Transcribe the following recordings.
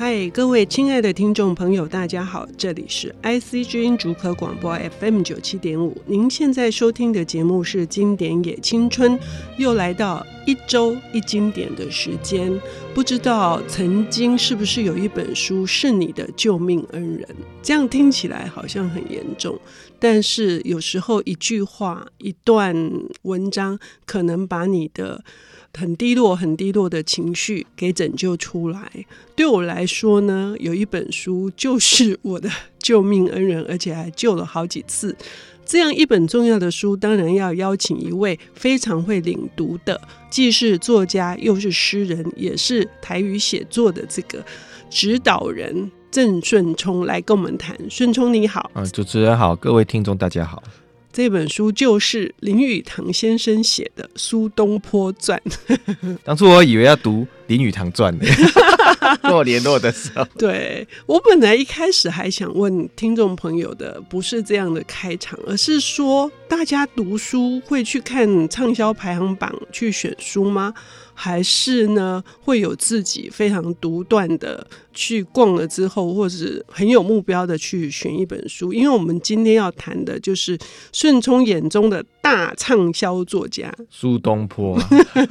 嗨，各位亲爱的听众朋友，大家好，这里是 IC 之音竹科广播 FM 九七点五。您现在收听的节目是《经典也青春》，又来到一周一经典的时间。不知道曾经是不是有一本书是你的救命恩人？这样听起来好像很严重，但是有时候一句话、一段文章，可能把你的。很低落、很低落的情绪给拯救出来。对我来说呢，有一本书就是我的救命恩人，而且还救了好几次。这样一本重要的书，当然要邀请一位非常会领读的，既是作家又是诗人，也是台语写作的这个指导人郑顺聪来跟我们谈。顺聪你好，嗯，主持人好，各位听众大家好。这本书就是林语堂先生写的《苏东坡传》。当初我以为要读林语堂传的，跟我联络的时候，对，我本来一开始还想问听众朋友的，不是这样的开场，而是说大家读书会去看畅销排行榜去选书吗？还是呢，会有自己非常独断的去逛了之后，或者很有目标的去选一本书。因为我们今天要谈的就是顺聪眼中的大畅销作家苏东坡，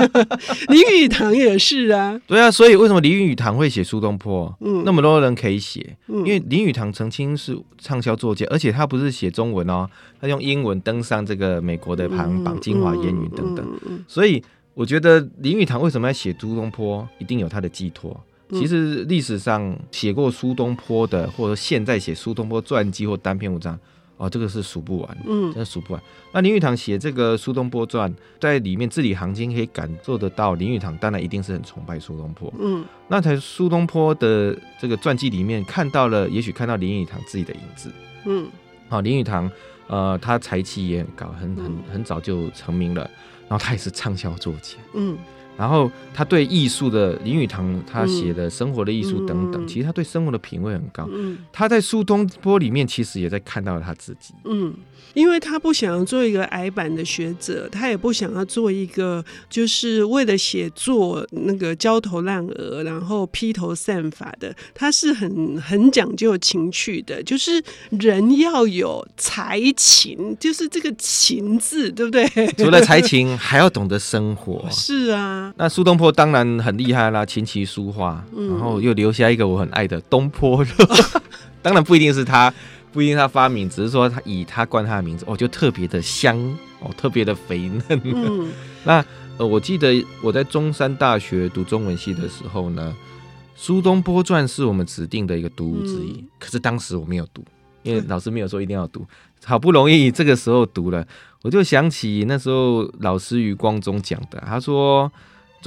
林语堂也是啊。对啊，所以为什么林语堂会写苏东坡？嗯，那么多人可以写，因为林语堂曾经是畅销作家，而且他不是写中文哦，他用英文登上这个美国的排行榜、精华烟云等等，所以。我觉得林语堂为什么要写苏东坡，一定有他的寄托。其实历史上写过苏东坡的，或者现在写苏东坡传记或单篇文章，哦，这个是数不完，嗯，真的数不完。那林语堂写这个苏东坡传，在里面字里行间可以感受得到，林语堂当然一定是很崇拜苏东坡，嗯，那在苏东坡的这个传记里面看到了，也许看到林语堂自己的影子，嗯，好，林语堂，呃，他才气也很高，很很很早就成名了。然后他也是畅销作家，嗯，然后他对艺术的林语堂，他写的生活的艺术等等，其实他对生活的品味很高。嗯他在苏东坡里面其实也在看到了他自己，嗯。因为他不想要做一个矮板的学者，他也不想要做一个就是为了写作那个焦头烂额，然后披头散发的。他是很很讲究情趣的，就是人要有才情，就是这个情字，对不对？除了才情，还要懂得生活。是啊，那苏东坡当然很厉害啦，琴棋书画，然后又留下一个我很爱的东坡肉，当然不一定是他。不一定他发明，只是说他以他冠他的名字，哦，就特别的香，哦，特别的肥嫩。嗯、那呃，我记得我在中山大学读中文系的时候呢，《苏东坡传》是我们指定的一个读物之一。嗯、可是当时我没有读，因为老师没有说一定要读。好不容易这个时候读了，我就想起那时候老师余光中讲的，他说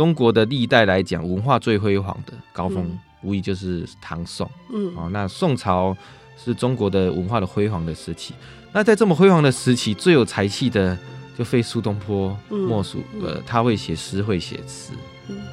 中国的历代来讲，文化最辉煌的高峰，嗯、无疑就是唐宋。嗯，哦，那宋朝。是中国的文化的辉煌的时期。那在这么辉煌的时期，最有才气的就非苏东坡莫属。嗯、呃，他会写诗，会写词，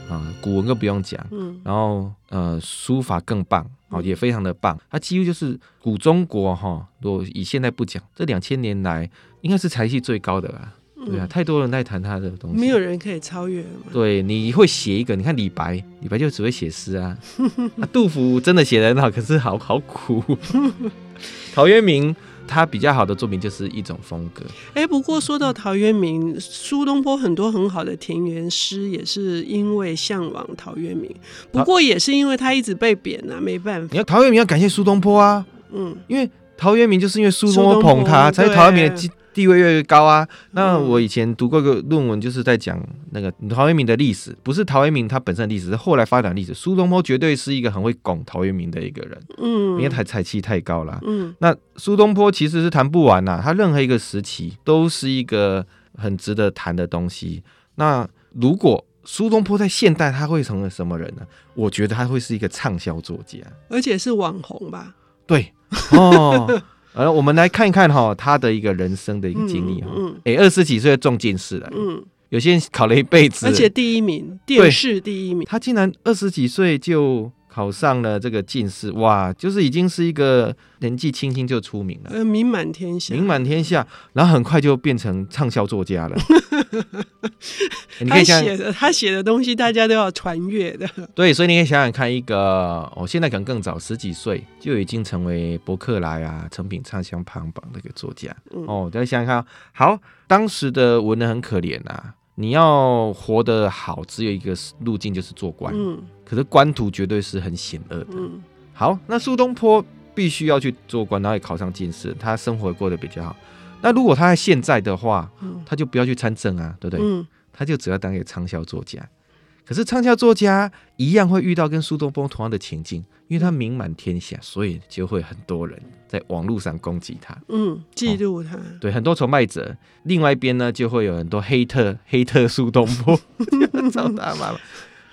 啊、呃，古文更不用讲。嗯、然后呃，书法更棒，哦，也非常的棒。他几乎就是古中国哈，如果以现在不讲，这两千年来应该是才气最高的吧。对啊，太多人在谈他的东西，没有人可以超越。对，你会写一个，你看李白，李白就只会写诗啊。啊，杜甫真的写得很好，可是好好苦。陶渊明他比较好的作品就是一种风格。哎、欸，不过说到陶渊明，苏东坡很多很好的田园诗也是因为向往陶渊明，不过也是因为他一直被贬啊，没办法。你要陶渊明要感谢苏东坡啊，嗯，因为陶渊明就是因为苏东坡捧他，才是陶渊明的地位越来越高啊！那我以前读过个论文，就是在讲那个陶渊明的历史，不是陶渊明他本身的历史，是后来发展历史。苏东坡绝对是一个很会拱陶渊明的一个人，嗯，因为他才气太高了，嗯。那苏东坡其实是谈不完呐，他任何一个时期都是一个很值得谈的东西。那如果苏东坡在现代，他会成为什么人呢？我觉得他会是一个畅销作家，而且是网红吧？对，哦。呃，我们来看一看哈，他的一个人生的一个经历哈。嗯，哎、嗯，二十几岁中进士了。嗯，有些人考了一辈子，而且第一名，殿试第一名。他竟然二十几岁就考上了这个进士，哇，就是已经是一个年纪轻轻就出名了，呃，名满天下，名满天下，然后很快就变成畅销作家了。你可以他写的他写的东西，大家都要传阅的。对，所以你可以想想看，一个哦，现在可能更早，十几岁就已经成为博客来啊成品畅销排行榜的一个作家。嗯、哦，大家想想看，好，当时的文人很可怜啊。你要活得好，只有一个路径，就是做官。嗯，可是官途绝对是很险恶的。嗯，好，那苏东坡必须要去做官，然后也考上进士，他生活过得比较好。那如果他在现在的话，他就不要去参政啊，对不对？嗯，他就只要当一个畅销作家。可是畅销作家一样会遇到跟苏东坡同样的情境。因为他名满天下，所以就会很多人在网络上攻击他，嗯，嫉妒他，哦，对，很多崇拜者。另外一边呢，就会有很多黑特，黑特苏东坡，找他妈妈。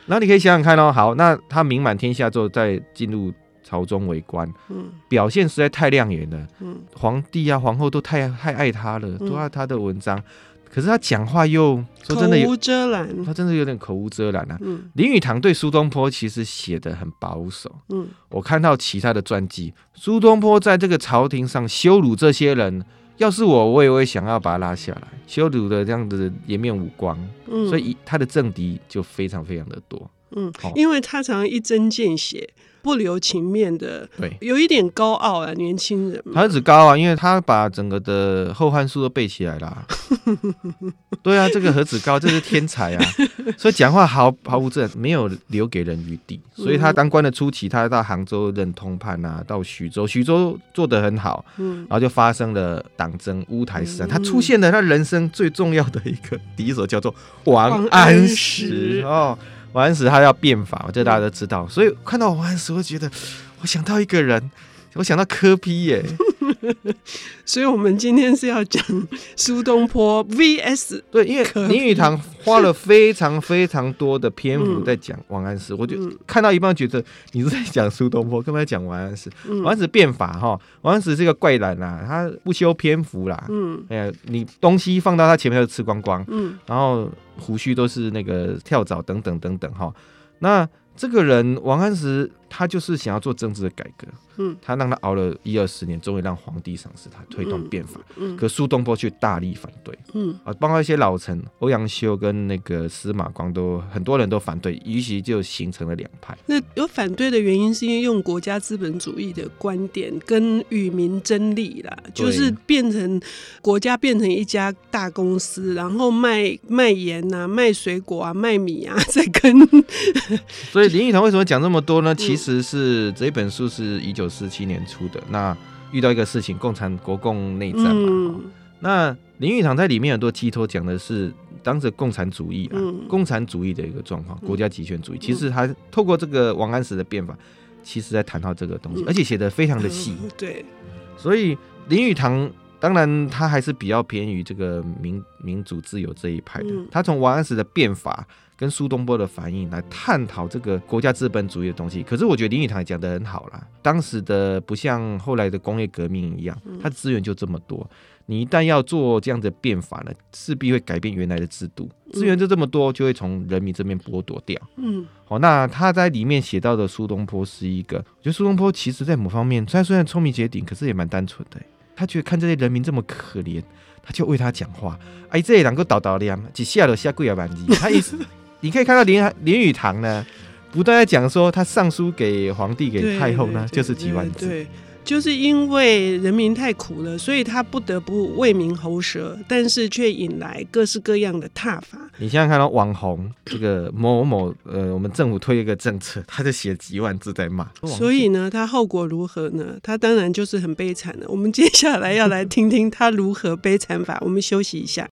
然后你可以想想看哦，好，那他名满天下之后，再进入朝中为官，嗯，表现实在太亮眼了，嗯，皇帝啊、皇后都太太爱他了，都爱他的文章。可是他讲话又说真的有口无遮拦，他真的有点口无遮拦啊。嗯，林语堂对苏东坡其实写的很保守。嗯，我看到其他的传记，苏东坡在这个朝廷上羞辱这些人，要是我，我也会想要把他拉下来，羞辱的这样子颜面无光。嗯，所以他的政敌就非常非常的多。嗯，因为他常常一针见血。不留情面的，对，有一点高傲啊，年轻人。他只高啊，因为他把整个的《后汉书》都背起来了、啊。对啊，这个何止高，这是天才啊！所以讲话毫毫无自然，没有留给人余地。所以他当官的初期，他到杭州任通判啊，到徐州，徐州做得很好，嗯，然后就发生了党争，乌台诗案，他出现了他人生最重要的一个 敌手，叫做王安石哦。王安石他要变法，这大家都知道。所以看到王安石，会觉得我想到一个人，我想到柯 P 耶。所以我们今天是要讲苏东坡 VS 对，因为林语堂花了非常非常多的篇幅在讲王安石，嗯、我就看到一半觉得你是在讲苏东坡，干嘛在讲王安石？嗯、王安石变法哈，王安石是个怪人呐，他不修篇幅啦，嗯，哎呀，你东西放到他前面就吃光光，嗯，然后胡须都是那个跳蚤等等等等哈，那这个人王安石他就是想要做政治的改革。嗯，他让他熬了一二十年，终于让皇帝赏识他，推动变法。嗯，嗯，可苏东坡却大力反对。嗯，啊，包括一些老臣欧阳修跟那个司马光都很多人都反对，于是就形成了两派。那有反对的原因，是因为用国家资本主义的观点跟与民争利啦，就是变成国家变成一家大公司，然后卖卖盐啊，卖水果啊，卖米啊，在跟。所以林语堂为什么讲这么多呢？其实是这一本书是一九。四七年出的，那遇到一个事情，共产国共内战嘛。嗯、那林语堂在里面很多寄托讲的是当时共产主义啊，嗯、共产主义的一个状况，国家集权主义。嗯、其实他透过这个王安石的变法，其实在谈到这个东西，嗯、而且写的非常的细。嗯、对，所以林语堂当然他还是比较偏于这个民民主自由这一派的。嗯、他从王安石的变法。跟苏东坡的反应来探讨这个国家资本主义的东西，可是我觉得林语堂也讲得很好啦。当时的不像后来的工业革命一样，它资源就这么多，你一旦要做这样的变法呢，势必会改变原来的制度，资源就这么多，就会从人民这边剥夺掉。嗯，好，那他在里面写到的苏东坡是一个，我觉得苏东坡其实在某方面，虽然虽然聪明绝顶，可是也蛮单纯的。他觉得看这些人民这么可怜，他就为他讲话。哎，这两个倒倒量，一下都下跪啊万字，他意思。你可以看到林林语堂呢，不断在讲说他上书给皇帝、给太后呢，就是几万字。对，就是因为人民太苦了，所以他不得不为民喉舌，但是却引来各式各样的挞伐。你现在看到网红这个某某呃，我们政府推一个政策，他就写几万字在骂。所以呢，他后果如何呢？他当然就是很悲惨的。我们接下来要来听听他如何悲惨法。我们休息一下。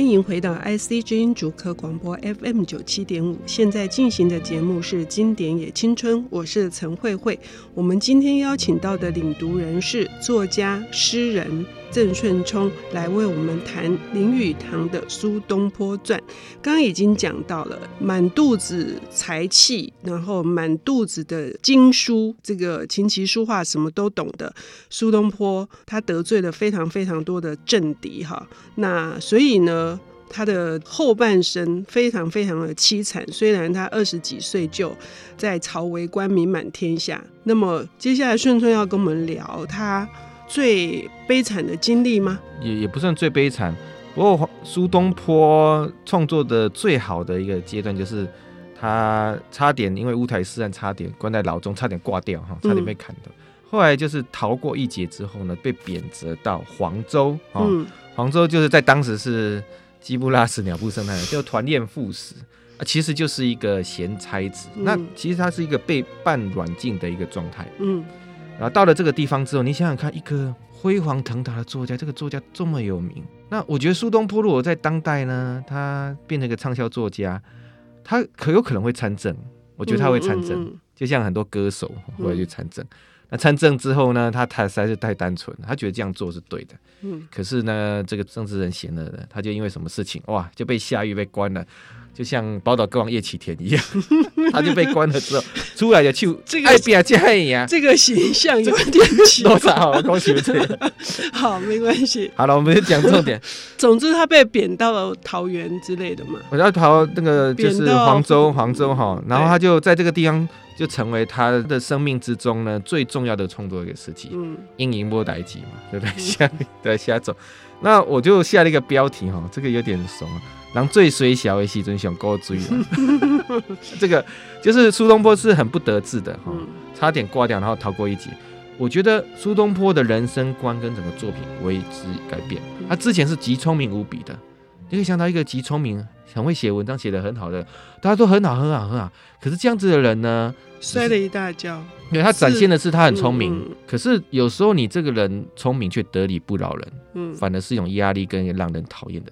欢迎回到 IC 之音竹科广播 FM 九七点五，现在进行的节目是《经典也青春》，我是陈慧慧。我们今天邀请到的领读人是作家、诗人。郑顺聪来为我们谈林语堂的《苏东坡传》。刚刚已经讲到了满肚子才气，然后满肚子的经书，这个琴棋书画什么都懂的苏东坡，他得罪了非常非常多的政敌哈。那所以呢，他的后半生非常非常的凄惨。虽然他二十几岁就在朝为官，名满天下。那么接下来顺春要跟我们聊他最悲惨的经历吗？也也不算最悲惨。不过苏东坡创作的最好的一个阶段，就是他差点因为乌台诗案差点关在牢中，差点挂掉哈，差点被砍的。嗯后来就是逃过一劫之后呢，被贬谪到黄州啊。嗯、黄州就是在当时是鸡不拉屎鸟不生蛋，就团练副使啊，其实就是一个闲差子。嗯、那其实他是一个被半软禁的一个状态。嗯，然后到了这个地方之后，你想想看，一个辉煌腾达的作家，这个作家这么有名，那我觉得苏东坡如果在当代呢，他变成一个畅销作家，他可有可能会参政。我觉得他会参政，嗯嗯嗯、就像很多歌手会去参政。嗯那参政之后呢，他他实在是太单纯，他觉得这样做是对的。嗯，可是呢，这个政治人闲了的，他就因为什么事情哇，就被下狱被关了，就像宝岛歌王叶启田一样，他就被关了之后出来的就爱变加一样，这个形象有点奇怪。多少？恭喜这个。好，没关系。好了，我们就讲重点。总之，他被贬到了桃园之类的嘛。我要逃那个就是黄州，黄州哈，然后他就在这个地方。就成为他的生命之中呢最重要的创作一个时期。嗯，阴影波代记嘛，对不对？下 对下走。那我就下了一个标题哈，这个有点怂啊。狼最衰小的时阵上高追了。这个就是苏东坡是很不得志的哈，差点挂掉，然后逃过一劫。我觉得苏东坡的人生观跟整个作品为之改变。他之前是极聪明无比的，你可以想到一个极聪明、很会写文章、写的很好的，大家都很好、很好、很好。可是这样子的人呢？摔了一大跤，因为他展现的是他很聪明，嗯嗯、可是有时候你这个人聪明却得理不饶人，嗯，反而是一种压力跟让人讨厌的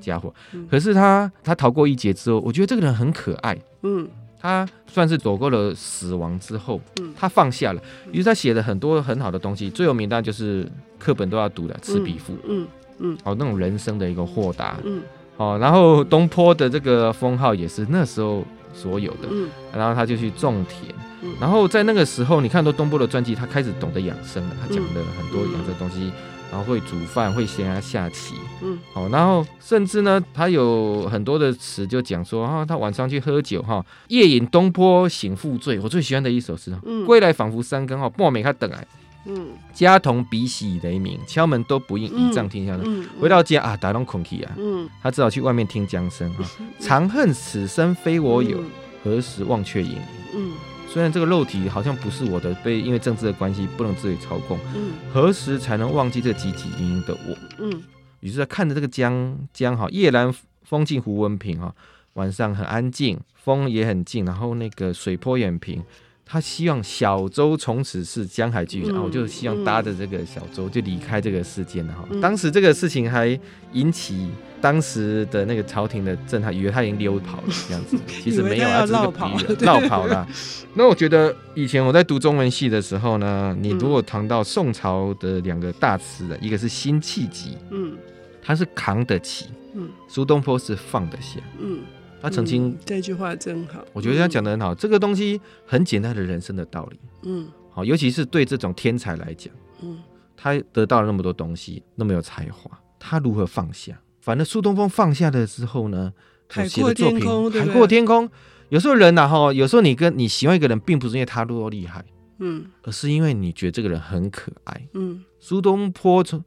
家伙。嗯嗯、可是他他逃过一劫之后，我觉得这个人很可爱，嗯，他算是走过了死亡之后，嗯，他放下了，于是他写了很多很好的东西，最有名当然就是课本都要读的《赤壁赋》，嗯嗯，哦，那种人生的一个豁达，嗯，哦，然后东坡的这个封号也是那时候。所有的，嗯，然后他就去种田，嗯、然后在那个时候，你看到东坡的传记，他开始懂得养生了，他讲了很多养生的东西，嗯、然后会煮饭，会下下棋，嗯，好，然后甚至呢，他有很多的词就讲说啊，他晚上去喝酒哈，夜饮东坡醒复醉，我最喜欢的一首诗，嗯，归来仿佛三更哈，半暝他等来。嗯，家童鼻息雷鸣，敲门都不应，倚杖听江声。回到家啊，打通孔气啊，嗯，他只好去外面听江声啊。长恨此生非我有，何时忘却营营？嗯，虽然这个肉体好像不是我的，被因为政治的关系不能自己操控。嗯，何时才能忘记这汲汲营营的我？嗯，于是他看着这个江江哈，夜阑风静胡文平哈，晚上很安静，风也很静，然后那个水波也很平。他希望小舟从此是，江海巨人。我就希望搭着这个小舟就离开这个世间了哈。嗯、当时这个事情还引起当时的那个朝廷的震撼，以为他已经溜跑了这样子。其实没有啊，这个比喻，绕跑了。那我觉得以前我在读中文系的时候呢，你如果谈到宋朝的两个大词的，一个是辛弃疾，嗯，他是扛得起，嗯，苏东坡是放得下，嗯。他曾经、嗯、这句话真好，我觉得他讲的很好。嗯、这个东西很简单的人生的道理，嗯，好，尤其是对这种天才来讲，嗯，他得到了那么多东西，那么有才华，他如何放下？反正苏东坡放下了之后呢，他写的作品海阔天空，海阔天空。有时候人呐、啊，哈，有时候你跟你喜欢一个人，并不是因为他多厉害，嗯，而是因为你觉得这个人很可爱，嗯。苏东坡从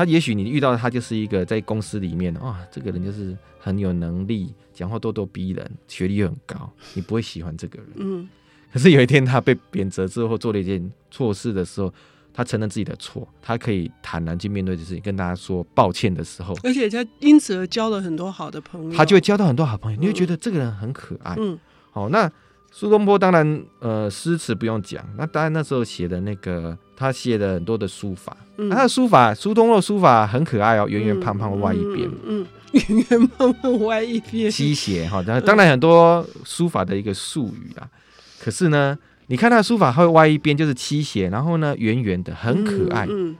他也许你遇到他就是一个在公司里面啊、哦，这个人就是很有能力。讲话咄咄逼人，学历又很高，你不会喜欢这个人。嗯，可是有一天他被贬谪之后，做了一件错事的时候，他承认自己的错，他可以坦然去面对这事情，跟大家说抱歉的时候，而且他因此而交了很多好的朋友，他就会交到很多好朋友，你会觉得这个人很可爱。嗯，好，那苏东坡当然呃诗词不用讲，那当然那时候写的那个他写的很多的书法，嗯、他的书法苏东坡的书法很可爱哦，圆圆胖胖歪一边。嗯。圆圆胖胖歪一边，七写哈，当 当然很多书法的一个术语啊。可是呢，你看他的书法会歪一边，就是七写，然后呢圆圆的，很可爱。嗯嗯，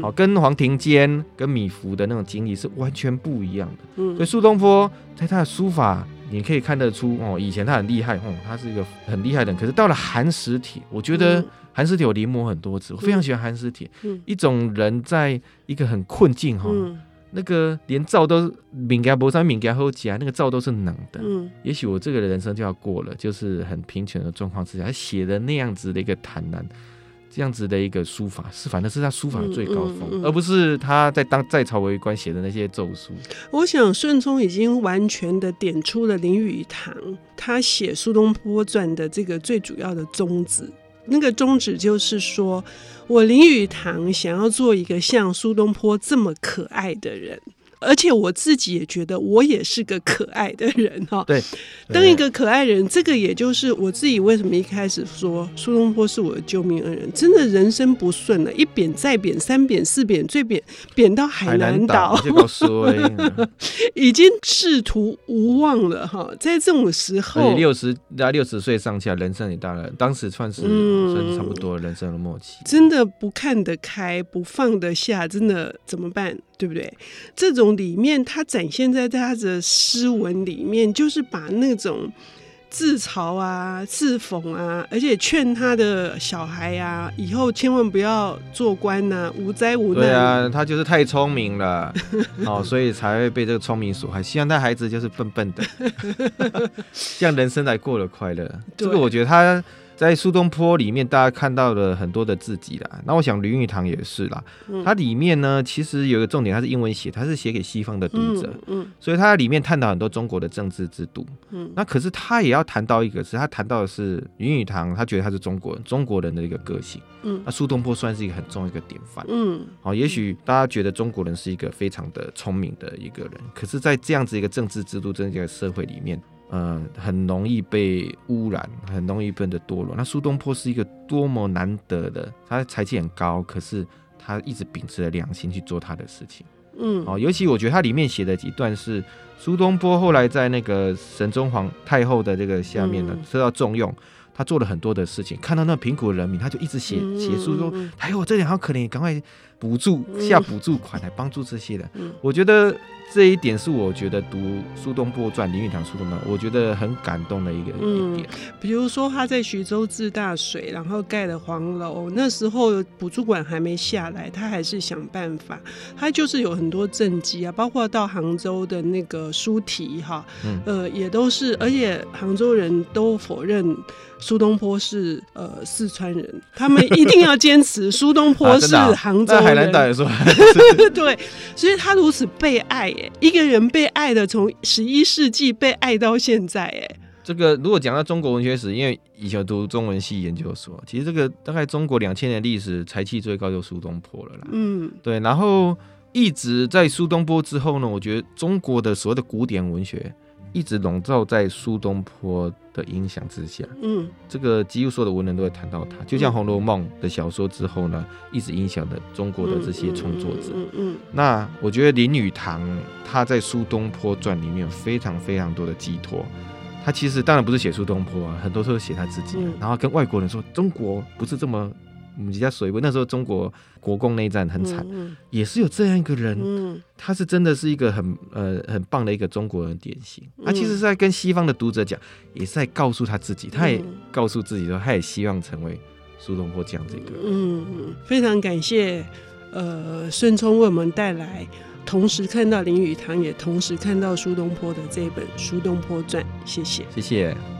好，跟黄庭坚跟米芾的那种经历是完全不一样的。嗯，所以苏东坡在他的书法，你可以看得出哦，以前他很厉害哦，他是一个很厉害的人。可是到了寒食帖，我觉得寒食帖我临摹很多次，我非常喜欢寒食帖。嗯，一种人在一个很困境哈。那个连灶都敏感不上敏感后夹，那个灶都是冷的。嗯，也许我这个人生就要过了，就是很贫穷的状况之下，他写的那样子的一个坦然，这样子的一个书法，是反正是他书法的最高峰，嗯嗯嗯、而不是他在当在朝为官写的那些奏书。我想顺聪已经完全的点出了林语堂他写《苏东坡传》的这个最主要的宗旨。那个宗旨就是说，我林语堂想要做一个像苏东坡这么可爱的人。而且我自己也觉得我也是个可爱的人哈。对，当一个可爱人，这个也就是我自己为什么一开始说苏东坡是我的救命恩人。真的人生不顺了，一贬再贬，三贬四贬，最贬贬到海南岛，已经仕途无望了哈。在这种时候，六十到六十岁上下，人生也大了，当时算是算是差不多人生的末期，真的不看得开，不放得下，真的怎么办？对不对？这种里面，他展现在他的诗文里面，就是把那种自嘲啊、自讽啊，而且劝他的小孩呀、啊，以后千万不要做官呐、啊，无灾无难。对啊，他就是太聪明了，哦，所以才会被这个聪明所害。希望他孩子就是笨笨的，这样人生才过得快乐。这个我觉得他。在苏东坡里面，大家看到了很多的自己啦。那我想林语堂也是啦。它里面呢，其实有一个重点，它是英文写，它是写给西方的读者。嗯，所以它里面探讨很多中国的政治制度。嗯，那可是他也要谈到一个，是他谈到的是林语堂，他觉得他是中国人，中国人的一个个性。嗯，那苏东坡算是一个很重要一个典范。嗯，好，也许大家觉得中国人是一个非常的聪明的一个人，可是，在这样子一个政治制度、这样一个社会里面。嗯，很容易被污染，很容易变得堕落。那苏东坡是一个多么难得的，他才气很高，可是他一直秉持着良心去做他的事情。嗯，哦，尤其我觉得他里面写的几段是苏东坡后来在那个神宗皇太后的这个下面呢，受到重用。他做了很多的事情，看到那贫苦的人民，他就一直写写书说：“哎呦，这里好可怜，赶快补助下补助款来帮助这些人。”我觉得这一点是我觉得读苏东坡传林语堂苏东坡，我觉得很感动的一个一点。比如说他在徐州治大水，然后盖了黄楼，那时候补助款还没下来，他还是想办法。他就是有很多政绩啊，包括到杭州的那个书题哈，呃，也都是，而且杭州人都否认。苏东坡是呃四川人，他们一定要坚持苏东坡 是杭州人。啊啊、海南岛也说，对，所以他如此被爱，哎，一个人被爱的从十一世纪被爱到现在，哎，这个如果讲到中国文学史，因为以前读中文系研究所，其实这个大概中国两千年历史才气最高就苏东坡了啦。嗯，对，然后一直在苏东坡之后呢，我觉得中国的所谓的古典文学。一直笼罩在苏东坡的影响之下，嗯，这个几乎所有的文人都会谈到他，就像《红楼梦》的小说之后呢，一直影响了中国的这些创作者，嗯嗯。那我觉得林语堂他在《苏东坡传》里面有非常非常多的寄托，他其实当然不是写苏东坡啊，很多时候写他自己，然后跟外国人说中国不是这么。我们家水位那时候中国国共内战很惨，嗯嗯，也是有这样一个人，嗯、他是真的是一个很呃很棒的一个中国人典型。他、其实是在跟西方的读者讲，也是在告诉他自己，他也告诉自己说，他也希望成为苏东坡这样子一个人。嗯嗯，非常感谢呃顺聪为我们带来，同时看到林语堂，也同时看到苏东坡的这本《苏东坡传》，谢谢，谢谢。